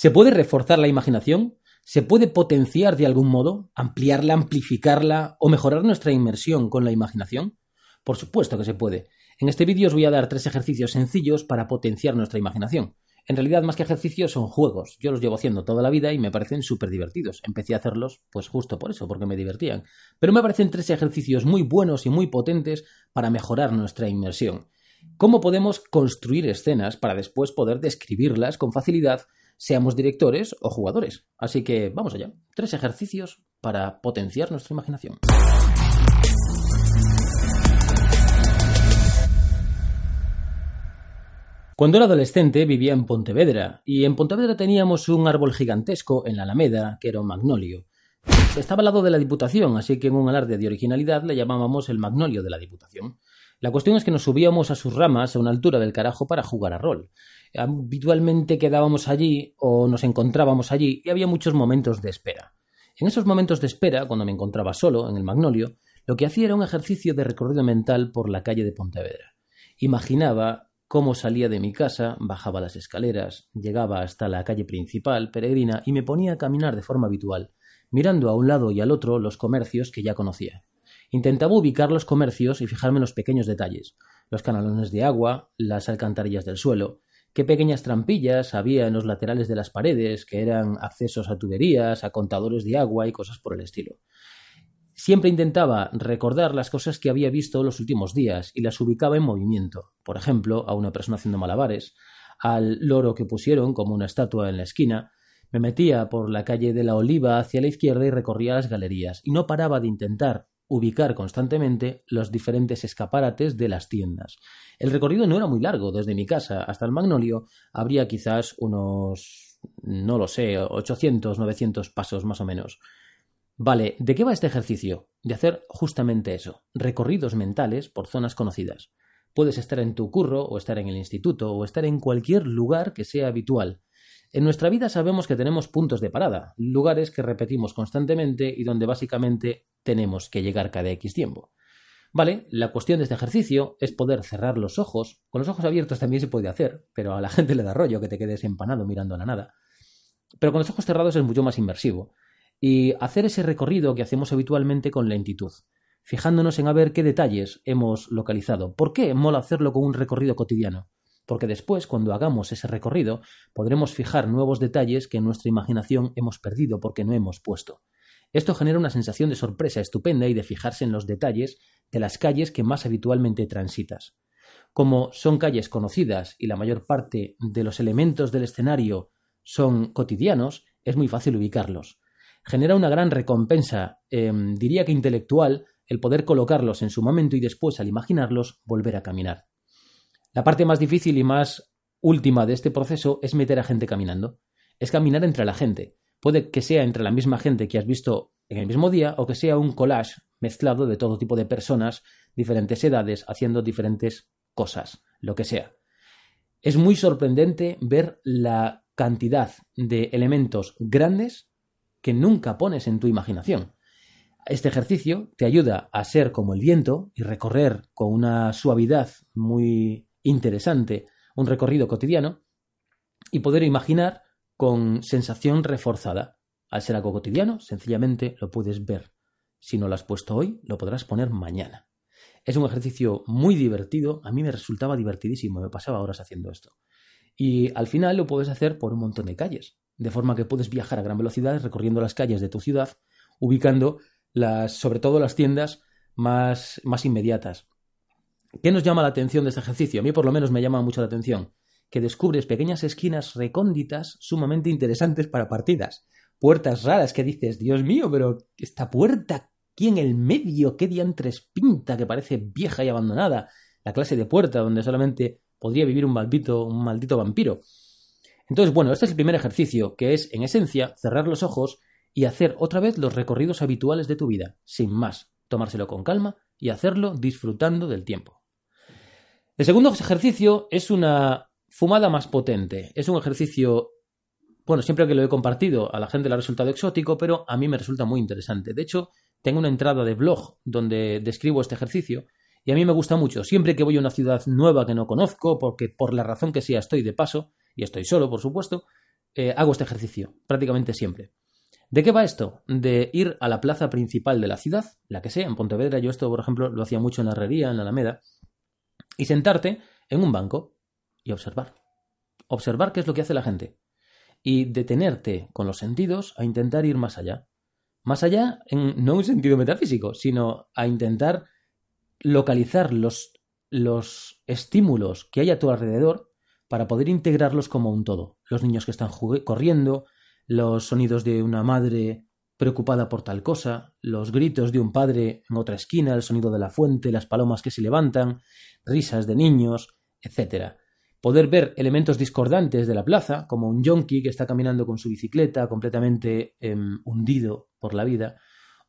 ¿Se puede reforzar la imaginación? ¿Se puede potenciar de algún modo? ¿Ampliarla, amplificarla o mejorar nuestra inmersión con la imaginación? Por supuesto que se puede. En este vídeo os voy a dar tres ejercicios sencillos para potenciar nuestra imaginación. En realidad, más que ejercicios, son juegos. Yo los llevo haciendo toda la vida y me parecen súper divertidos. Empecé a hacerlos, pues justo por eso, porque me divertían. Pero me parecen tres ejercicios muy buenos y muy potentes para mejorar nuestra inmersión. ¿Cómo podemos construir escenas para después poder describirlas con facilidad seamos directores o jugadores. Así que vamos allá. Tres ejercicios para potenciar nuestra imaginación. Cuando era adolescente vivía en Pontevedra y en Pontevedra teníamos un árbol gigantesco en la Alameda que era un magnolio. Estaba al lado de la Diputación, así que en un alarde de originalidad le llamábamos el magnolio de la Diputación. La cuestión es que nos subíamos a sus ramas a una altura del carajo para jugar a rol. Habitualmente quedábamos allí o nos encontrábamos allí y había muchos momentos de espera. En esos momentos de espera, cuando me encontraba solo en el Magnolio, lo que hacía era un ejercicio de recorrido mental por la calle de Pontevedra. Imaginaba cómo salía de mi casa, bajaba las escaleras, llegaba hasta la calle principal, peregrina, y me ponía a caminar de forma habitual, mirando a un lado y al otro los comercios que ya conocía. Intentaba ubicar los comercios y fijarme en los pequeños detalles, los canalones de agua, las alcantarillas del suelo, qué pequeñas trampillas había en los laterales de las paredes, que eran accesos a tuberías, a contadores de agua y cosas por el estilo. Siempre intentaba recordar las cosas que había visto los últimos días y las ubicaba en movimiento. Por ejemplo, a una persona haciendo malabares, al loro que pusieron como una estatua en la esquina. Me metía por la calle de la Oliva hacia la izquierda y recorría las galerías, y no paraba de intentar ubicar constantemente los diferentes escaparates de las tiendas. El recorrido no era muy largo, desde mi casa hasta el Magnolio habría quizás unos, no lo sé, 800, 900 pasos más o menos. Vale, ¿de qué va este ejercicio? De hacer justamente eso, recorridos mentales por zonas conocidas. Puedes estar en tu curro, o estar en el instituto, o estar en cualquier lugar que sea habitual. En nuestra vida sabemos que tenemos puntos de parada, lugares que repetimos constantemente y donde básicamente tenemos que llegar cada X tiempo. Vale, la cuestión de este ejercicio es poder cerrar los ojos. Con los ojos abiertos también se puede hacer, pero a la gente le da rollo que te quedes empanado mirando a la nada. Pero con los ojos cerrados es mucho más inmersivo. Y hacer ese recorrido que hacemos habitualmente con lentitud, fijándonos en a ver qué detalles hemos localizado. ¿Por qué mola hacerlo con un recorrido cotidiano? Porque después, cuando hagamos ese recorrido, podremos fijar nuevos detalles que en nuestra imaginación hemos perdido porque no hemos puesto. Esto genera una sensación de sorpresa estupenda y de fijarse en los detalles de las calles que más habitualmente transitas. Como son calles conocidas y la mayor parte de los elementos del escenario son cotidianos, es muy fácil ubicarlos. Genera una gran recompensa, em, diría que intelectual, el poder colocarlos en su momento y después, al imaginarlos, volver a caminar. La parte más difícil y más última de este proceso es meter a gente caminando. Es caminar entre la gente. Puede que sea entre la misma gente que has visto en el mismo día o que sea un collage mezclado de todo tipo de personas, diferentes edades, haciendo diferentes cosas, lo que sea. Es muy sorprendente ver la cantidad de elementos grandes que nunca pones en tu imaginación. Este ejercicio te ayuda a ser como el viento y recorrer con una suavidad muy interesante un recorrido cotidiano y poder imaginar con sensación reforzada. Al ser algo cotidiano, sencillamente lo puedes ver. Si no lo has puesto hoy, lo podrás poner mañana. Es un ejercicio muy divertido, a mí me resultaba divertidísimo, me pasaba horas haciendo esto. Y al final lo puedes hacer por un montón de calles, de forma que puedes viajar a gran velocidad recorriendo las calles de tu ciudad, ubicando las, sobre todo las tiendas más, más inmediatas. ¿Qué nos llama la atención de este ejercicio? A mí por lo menos me llama mucho la atención que descubres pequeñas esquinas recónditas sumamente interesantes para partidas. Puertas raras que dices, Dios mío, pero esta puerta aquí en el medio, qué diantres pinta, que parece vieja y abandonada. La clase de puerta donde solamente podría vivir un maldito, un maldito vampiro. Entonces, bueno, este es el primer ejercicio, que es, en esencia, cerrar los ojos y hacer otra vez los recorridos habituales de tu vida, sin más, tomárselo con calma y hacerlo disfrutando del tiempo. El segundo ejercicio es una fumada más potente. Es un ejercicio, bueno, siempre que lo he compartido a la gente le ha resultado exótico, pero a mí me resulta muy interesante. De hecho, tengo una entrada de blog donde describo este ejercicio y a mí me gusta mucho. Siempre que voy a una ciudad nueva que no conozco, porque por la razón que sea estoy de paso, y estoy solo, por supuesto, eh, hago este ejercicio, prácticamente siempre. ¿De qué va esto? De ir a la plaza principal de la ciudad, la que sea, en Pontevedra, yo esto, por ejemplo, lo hacía mucho en la herrería, en la Alameda, y sentarte en un banco y observar. Observar qué es lo que hace la gente. Y detenerte con los sentidos a intentar ir más allá. Más allá, en, no un sentido metafísico, sino a intentar localizar los, los estímulos que hay a tu alrededor para poder integrarlos como un todo. Los niños que están corriendo, los sonidos de una madre preocupada por tal cosa, los gritos de un padre en otra esquina, el sonido de la fuente, las palomas que se levantan, risas de niños, etc. Poder ver elementos discordantes de la plaza, como un yonki que está caminando con su bicicleta completamente em, hundido por la vida,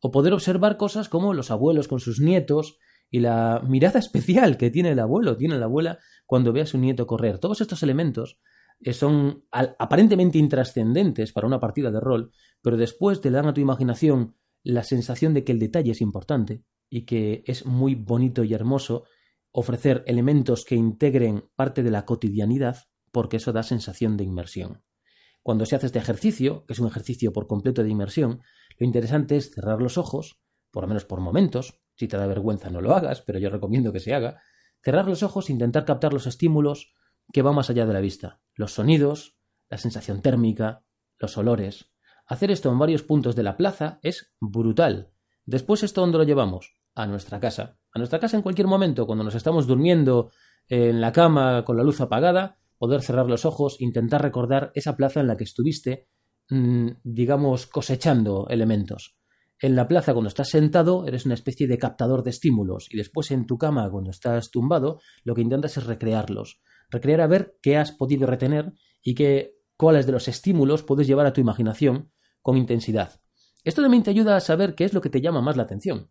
o poder observar cosas como los abuelos con sus nietos y la mirada especial que tiene el abuelo, tiene la abuela cuando ve a su nieto correr. Todos estos elementos eh, son aparentemente intrascendentes para una partida de rol, pero después te dan a tu imaginación la sensación de que el detalle es importante y que es muy bonito y hermoso ofrecer elementos que integren parte de la cotidianidad porque eso da sensación de inmersión. Cuando se hace este ejercicio, que es un ejercicio por completo de inmersión, lo interesante es cerrar los ojos, por lo menos por momentos, si te da vergüenza no lo hagas, pero yo recomiendo que se haga, cerrar los ojos e intentar captar los estímulos que van más allá de la vista, los sonidos, la sensación térmica, los olores. Hacer esto en varios puntos de la plaza es brutal. Después esto dónde lo llevamos? A nuestra casa. A nuestra casa en cualquier momento, cuando nos estamos durmiendo en la cama con la luz apagada, poder cerrar los ojos, intentar recordar esa plaza en la que estuviste, mm, digamos, cosechando elementos. En la plaza, cuando estás sentado, eres una especie de captador de estímulos y después en tu cama, cuando estás tumbado, lo que intentas es recrearlos. Recrear a ver qué has podido retener y qué, cuáles de los estímulos puedes llevar a tu imaginación con intensidad. Esto también te ayuda a saber qué es lo que te llama más la atención.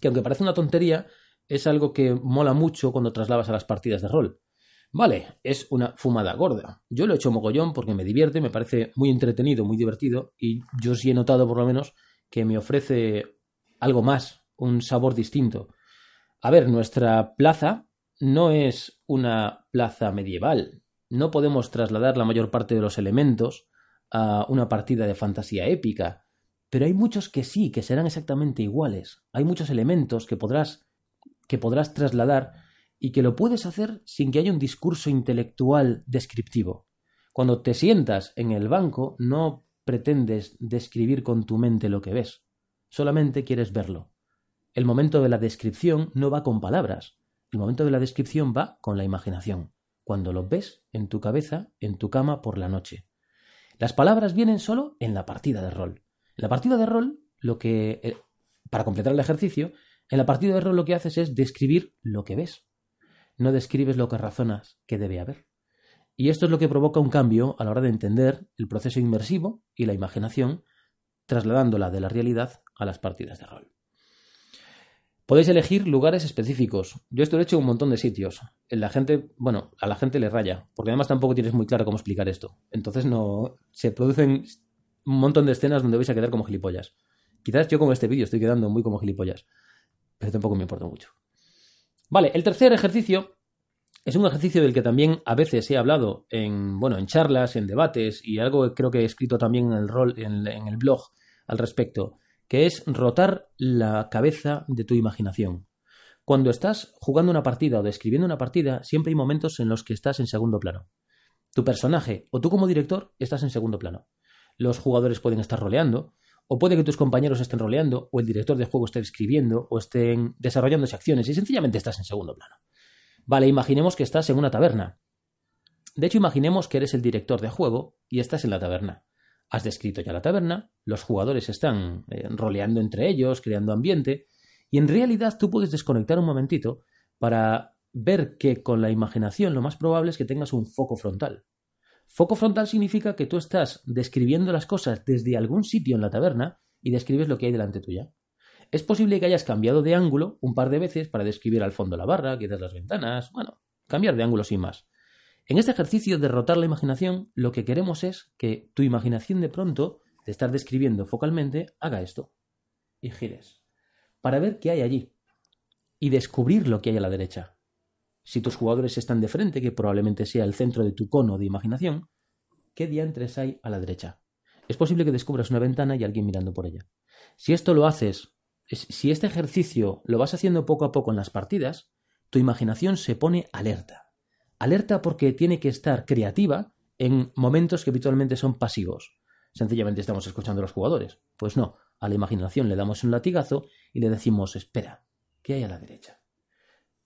Que aunque parece una tontería, es algo que mola mucho cuando trasladas a las partidas de rol. Vale, es una fumada gorda. Yo lo he hecho mogollón porque me divierte, me parece muy entretenido, muy divertido y yo sí he notado por lo menos que me ofrece algo más, un sabor distinto. A ver, nuestra plaza no es una plaza medieval. No podemos trasladar la mayor parte de los elementos a una partida de fantasía épica, pero hay muchos que sí, que serán exactamente iguales. Hay muchos elementos que podrás que podrás trasladar y que lo puedes hacer sin que haya un discurso intelectual descriptivo. Cuando te sientas en el banco, no pretendes describir con tu mente lo que ves, solamente quieres verlo. El momento de la descripción no va con palabras, el momento de la descripción va con la imaginación, cuando lo ves en tu cabeza, en tu cama por la noche. Las palabras vienen solo en la partida de rol. La partida de rol, lo que. Eh, para completar el ejercicio, en la partida de rol lo que haces es describir lo que ves. No describes lo que razonas que debe haber. Y esto es lo que provoca un cambio a la hora de entender el proceso inmersivo y la imaginación, trasladándola de la realidad a las partidas de rol. Podéis elegir lugares específicos. Yo esto lo he hecho en un montón de sitios. La gente, bueno, a la gente le raya, porque además tampoco tienes muy claro cómo explicar esto. Entonces no se producen un montón de escenas donde vais a quedar como gilipollas. Quizás yo con este vídeo estoy quedando muy como gilipollas, pero tampoco me importa mucho. Vale, el tercer ejercicio es un ejercicio del que también a veces he hablado en, bueno, en charlas, en debates y algo que creo que he escrito también en el, rol, en el blog al respecto que es rotar la cabeza de tu imaginación. Cuando estás jugando una partida o describiendo una partida, siempre hay momentos en los que estás en segundo plano. Tu personaje o tú como director estás en segundo plano. Los jugadores pueden estar roleando, o puede que tus compañeros estén roleando, o el director de juego esté escribiendo, o estén desarrollándose acciones, y sencillamente estás en segundo plano. Vale, imaginemos que estás en una taberna. De hecho, imaginemos que eres el director de juego y estás en la taberna. Has descrito ya la taberna, los jugadores están eh, roleando entre ellos, creando ambiente, y en realidad tú puedes desconectar un momentito para ver que con la imaginación lo más probable es que tengas un foco frontal. Foco frontal significa que tú estás describiendo las cosas desde algún sitio en la taberna y describes lo que hay delante tuya. Es posible que hayas cambiado de ángulo un par de veces para describir al fondo la barra, quizás las ventanas, bueno, cambiar de ángulo sin más. En este ejercicio de rotar la imaginación, lo que queremos es que tu imaginación de pronto, de estar describiendo focalmente, haga esto. Y gires. Para ver qué hay allí. Y descubrir lo que hay a la derecha. Si tus jugadores están de frente, que probablemente sea el centro de tu cono de imaginación, ¿qué diantres hay a la derecha? Es posible que descubras una ventana y alguien mirando por ella. Si esto lo haces, si este ejercicio lo vas haciendo poco a poco en las partidas, tu imaginación se pone alerta Alerta porque tiene que estar creativa en momentos que habitualmente son pasivos. Sencillamente estamos escuchando a los jugadores. Pues no, a la imaginación le damos un latigazo y le decimos, espera, ¿qué hay a la derecha?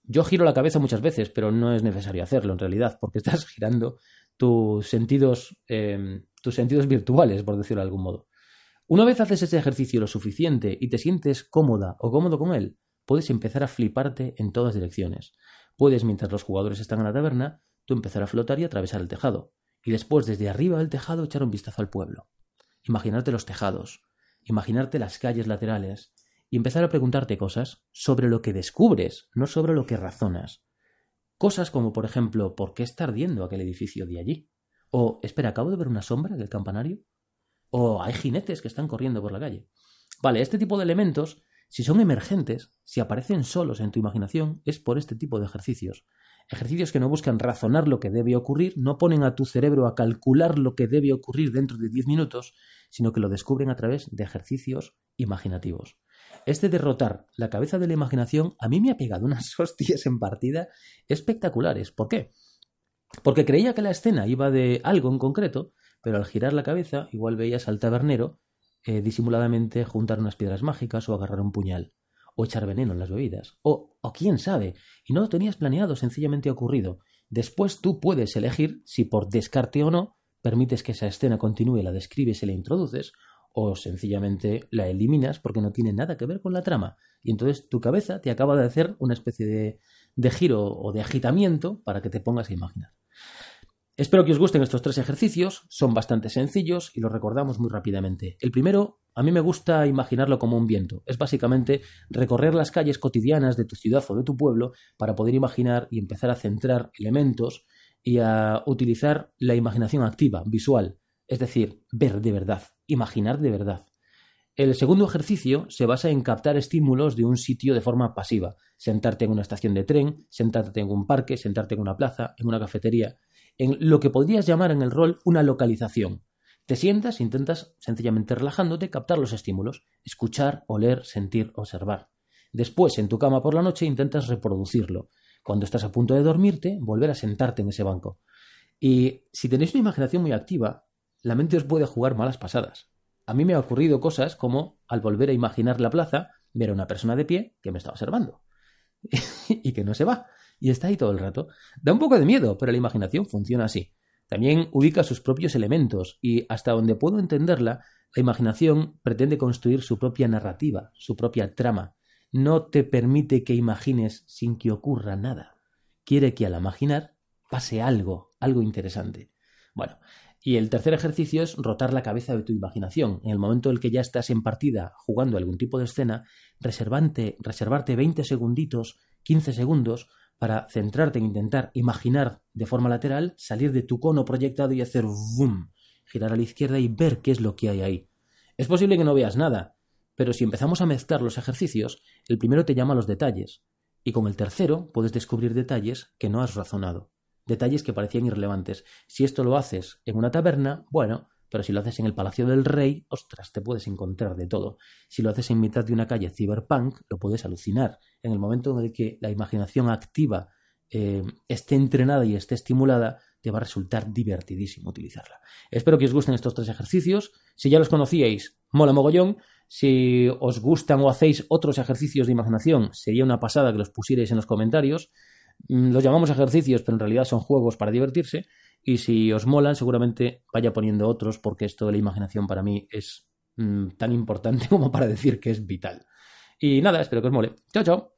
Yo giro la cabeza muchas veces, pero no es necesario hacerlo en realidad, porque estás girando tus sentidos, em, tus sentidos virtuales, por decirlo de algún modo. Una vez haces ese ejercicio lo suficiente y te sientes cómoda o cómodo con él, puedes empezar a fliparte en todas direcciones. Puedes, mientras los jugadores están en la taberna, tú empezar a flotar y atravesar el tejado. Y después, desde arriba del tejado, echar un vistazo al pueblo. Imaginarte los tejados, imaginarte las calles laterales y empezar a preguntarte cosas sobre lo que descubres, no sobre lo que razonas. Cosas como, por ejemplo, ¿por qué está ardiendo aquel edificio de allí? O, espera, ¿acabo de ver una sombra del campanario? O, hay jinetes que están corriendo por la calle. Vale, este tipo de elementos si son emergentes, si aparecen solos en tu imaginación, es por este tipo de ejercicios. Ejercicios que no buscan razonar lo que debe ocurrir, no ponen a tu cerebro a calcular lo que debe ocurrir dentro de 10 minutos, sino que lo descubren a través de ejercicios imaginativos. Este derrotar la cabeza de la imaginación a mí me ha pegado unas hostias en partida espectaculares. ¿Por qué? Porque creía que la escena iba de algo en concreto, pero al girar la cabeza igual veías al tabernero eh, disimuladamente juntar unas piedras mágicas o agarrar un puñal, o echar veneno en las bebidas, o, o quién sabe, y no lo tenías planeado, sencillamente ocurrido. Después tú puedes elegir si por descarte o no permites que esa escena continúe, la describes y la introduces, o sencillamente la eliminas porque no tiene nada que ver con la trama. Y entonces tu cabeza te acaba de hacer una especie de, de giro o de agitamiento para que te pongas a imaginar. Espero que os gusten estos tres ejercicios, son bastante sencillos y los recordamos muy rápidamente. El primero, a mí me gusta imaginarlo como un viento. Es básicamente recorrer las calles cotidianas de tu ciudad o de tu pueblo para poder imaginar y empezar a centrar elementos y a utilizar la imaginación activa, visual, es decir, ver de verdad, imaginar de verdad. El segundo ejercicio se basa en captar estímulos de un sitio de forma pasiva, sentarte en una estación de tren, sentarte en un parque, sentarte en una plaza, en una cafetería, en lo que podrías llamar en el rol una localización. Te sientas intentas, sencillamente relajándote, captar los estímulos, escuchar, oler, sentir, observar. Después, en tu cama por la noche, intentas reproducirlo. Cuando estás a punto de dormirte, volver a sentarte en ese banco. Y si tenéis una imaginación muy activa, la mente os puede jugar malas pasadas. A mí me ha ocurrido cosas como, al volver a imaginar la plaza, ver a una persona de pie que me está observando y que no se va y está ahí todo el rato. Da un poco de miedo, pero la imaginación funciona así. También ubica sus propios elementos y, hasta donde puedo entenderla, la imaginación pretende construir su propia narrativa, su propia trama. No te permite que imagines sin que ocurra nada. Quiere que al imaginar pase algo, algo interesante. Bueno, y el tercer ejercicio es rotar la cabeza de tu imaginación. En el momento en el que ya estás en partida jugando algún tipo de escena, reservante, reservarte 20 segunditos, 15 segundos para centrarte en intentar imaginar de forma lateral, salir de tu cono proyectado y hacer boom, girar a la izquierda y ver qué es lo que hay ahí. Es posible que no veas nada, pero si empezamos a mezclar los ejercicios, el primero te llama a los detalles, y con el tercero puedes descubrir detalles que no has razonado, detalles que parecían irrelevantes. Si esto lo haces en una taberna, bueno, pero si lo haces en el Palacio del Rey, ostras, te puedes encontrar de todo. Si lo haces en mitad de una calle cyberpunk, lo puedes alucinar. En el momento en el que la imaginación activa eh, esté entrenada y esté estimulada, te va a resultar divertidísimo utilizarla. Espero que os gusten estos tres ejercicios. Si ya los conocíais, mola mogollón. Si os gustan o hacéis otros ejercicios de imaginación, sería una pasada que los pusierais en los comentarios. Mm, los llamamos ejercicios, pero en realidad son juegos para divertirse. Y si os molan, seguramente vaya poniendo otros, porque esto de la imaginación para mí es mm, tan importante como para decir que es vital. Y nada, espero que os mole. Chao, chao.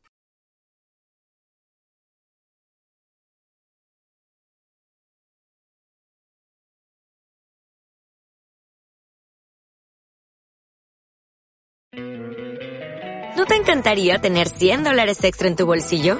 ¿No te encantaría tener 100 dólares extra en tu bolsillo?